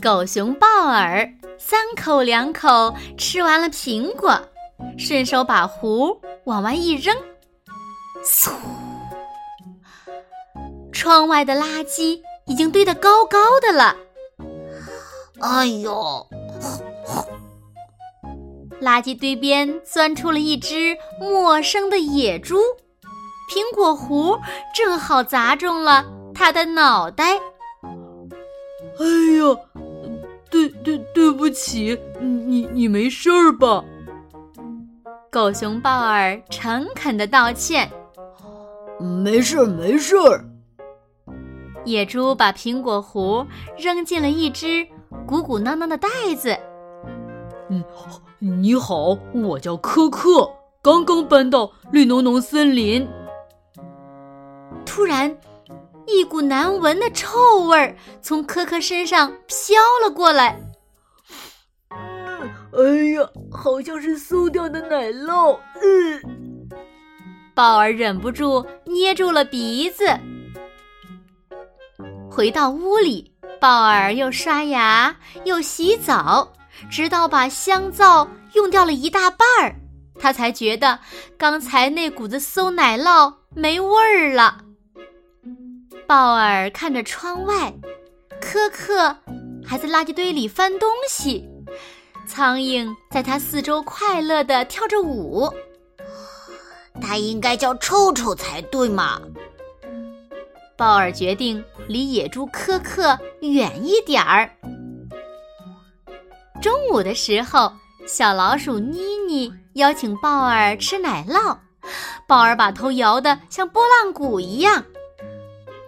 狗熊鲍尔三口两口吃完了苹果，顺手把核往外一扔，嗖！窗外的垃圾已经堆得高高的了。哎呦！垃圾堆边钻出了一只陌生的野猪，苹果核正好砸中了它的脑袋。哎呀！对对对不起，你你没事儿吧？狗熊鲍尔诚恳的道歉：“没事儿，没事儿。”野猪把苹果核扔进了一只鼓鼓囊囊的袋子。嗯，你好，我叫科克，刚刚搬到绿浓浓森林。突然。一股难闻的臭味儿从科科身上飘了过来。哎呀，好像是馊掉的奶酪。嗯，鲍尔忍不住捏住了鼻子。回到屋里，鲍尔又刷牙又洗澡，直到把香皂用掉了一大半儿，他才觉得刚才那股子馊奶酪没味儿了。鲍尔看着窗外，科克还在垃圾堆里翻东西，苍蝇在他四周快乐地跳着舞。他应该叫臭臭才对嘛。鲍尔决定离野猪科克远一点儿。中午的时候，小老鼠妮妮邀请鲍尔吃奶酪，鲍尔把头摇得像拨浪鼓一样。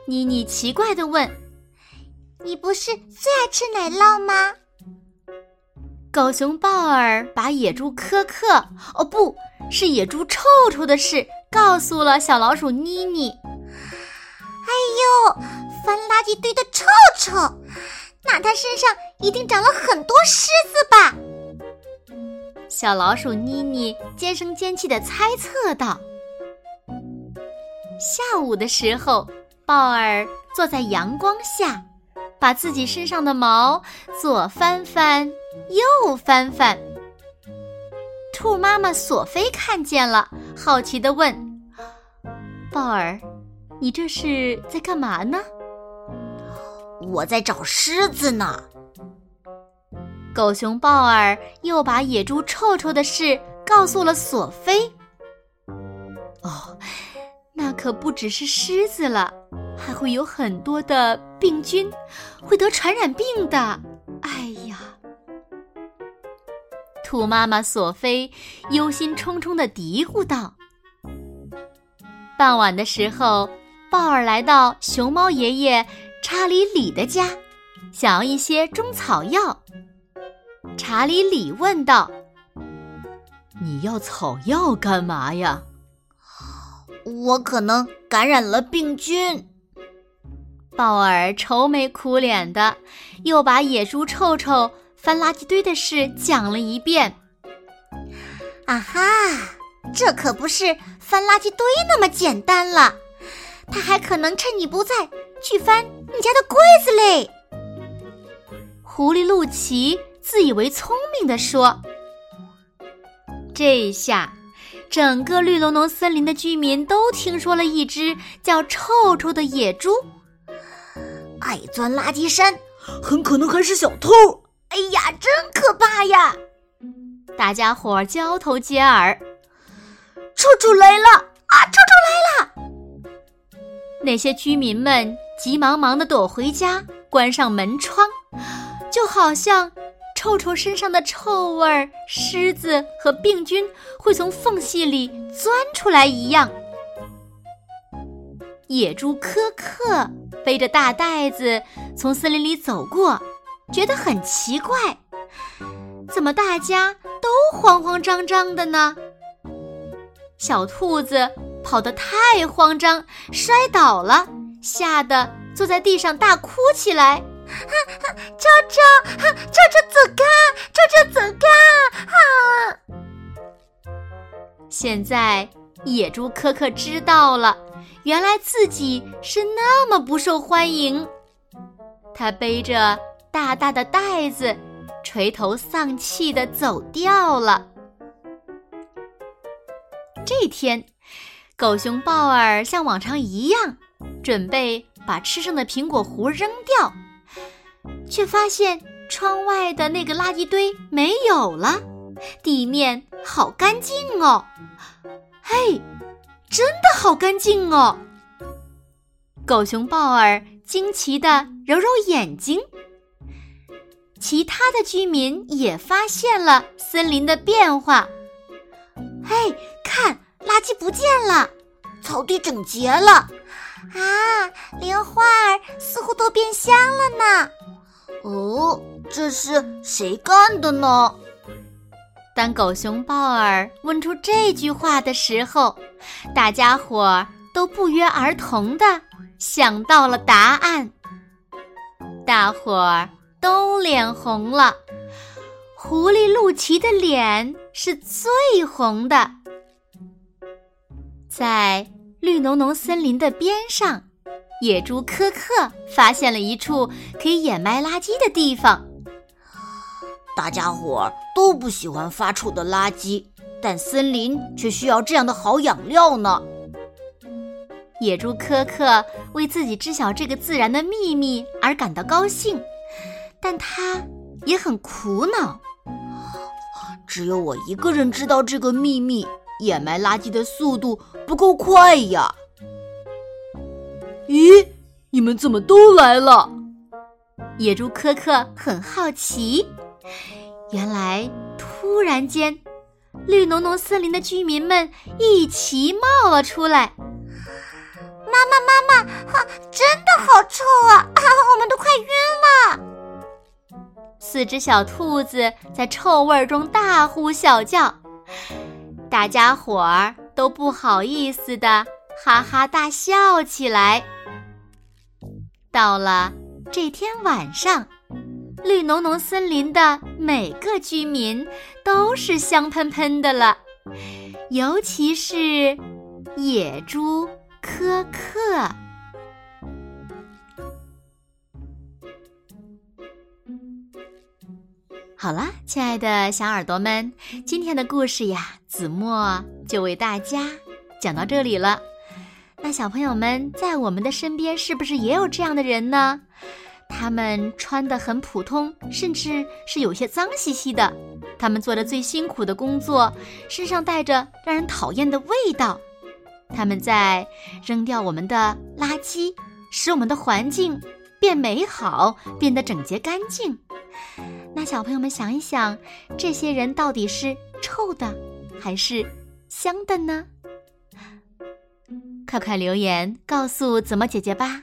妮妮奇怪地问：“你不是最爱吃奶酪吗？”狗熊鲍尔把野猪科克（哦，不是野猪臭臭）的事告诉了小老鼠妮妮。“哎呦，翻垃圾堆的臭臭，那它身上一定长了很多虱子吧？”小老鼠妮妮尖声尖气地猜测道。下午的时候。鲍尔坐在阳光下，把自己身上的毛左翻翻，右翻翻。兔妈妈索菲看见了，好奇地问：“鲍尔，你这是在干嘛呢？”“我在找狮子呢。”狗熊鲍尔又把野猪臭臭的事告诉了索菲。“哦，那可不只是狮子了。”还会有很多的病菌，会得传染病的。哎呀，兔妈妈索菲忧心忡忡的嘀咕道。傍晚的时候，鲍尔来到熊猫爷爷查理里的家，想要一些中草药。查理里问道：“你要草药干嘛呀？”“我可能感染了病菌。”鲍尔愁眉苦脸的，又把野猪臭臭翻垃圾堆的事讲了一遍。啊哈，这可不是翻垃圾堆那么简单了，他还可能趁你不在去翻你家的柜子嘞。狐狸露奇自以为聪明的说：“这下，整个绿浓浓森林的居民都听说了一只叫臭臭的野猪。”爱钻垃圾山，很可能还是小偷。哎呀，真可怕呀！大家伙儿交头接耳，臭臭来了啊！臭臭来了！那些居民们急忙忙的躲回家，关上门窗，就好像臭臭身上的臭味儿、虱子和病菌会从缝隙里钻出来一样。野猪科克背着大袋子从森林里走过，觉得很奇怪，怎么大家都慌慌张张的呢？小兔子跑得太慌张，摔倒了，吓得坐在地上大哭起来。舅舅，舅舅走开，舅舅走开！哈！现在野猪科克知道了，原来自己是那么不受欢迎。他背着大大的袋子，垂头丧气的走掉了。这天，狗熊鲍尔像往常一样，准备把吃剩的苹果核扔掉。却发现窗外的那个垃圾堆没有了，地面好干净哦！嘿，真的好干净哦！狗熊鲍尔惊奇的揉揉眼睛。其他的居民也发现了森林的变化。嘿，看，垃圾不见了，草地整洁了，啊，连花儿似乎都变香了呢。哦，这是谁干的呢？当狗熊鲍尔问出这句话的时候，大家伙儿都不约而同的想到了答案。大伙儿都脸红了，狐狸露奇的脸是最红的。在绿浓浓森林的边上。野猪科克发现了一处可以掩埋垃圾的地方。大家伙儿都不喜欢发臭的垃圾，但森林却需要这样的好养料呢。野猪科克为自己知晓这个自然的秘密而感到高兴，但他也很苦恼。只有我一个人知道这个秘密，掩埋垃圾的速度不够快呀。咦，你们怎么都来了？野猪科克很好奇。原来，突然间，绿浓浓森林的居民们一齐冒了出来。妈妈，妈妈，哈，真的好臭啊！啊，我们都快晕了。四只小兔子在臭味中大呼小叫，大家伙儿都不好意思的哈哈大笑起来。到了这天晚上，绿浓浓森林的每个居民都是香喷喷的了，尤其是野猪科克。好了，亲爱的小耳朵们，今天的故事呀，子墨就为大家讲到这里了。那小朋友们在我们的身边是不是也有这样的人呢？他们穿的很普通，甚至是有些脏兮兮的。他们做着最辛苦的工作，身上带着让人讨厌的味道。他们在扔掉我们的垃圾，使我们的环境变美好，变得整洁干净。那小朋友们想一想，这些人到底是臭的，还是香的呢？快快留言告诉子墨姐姐吧！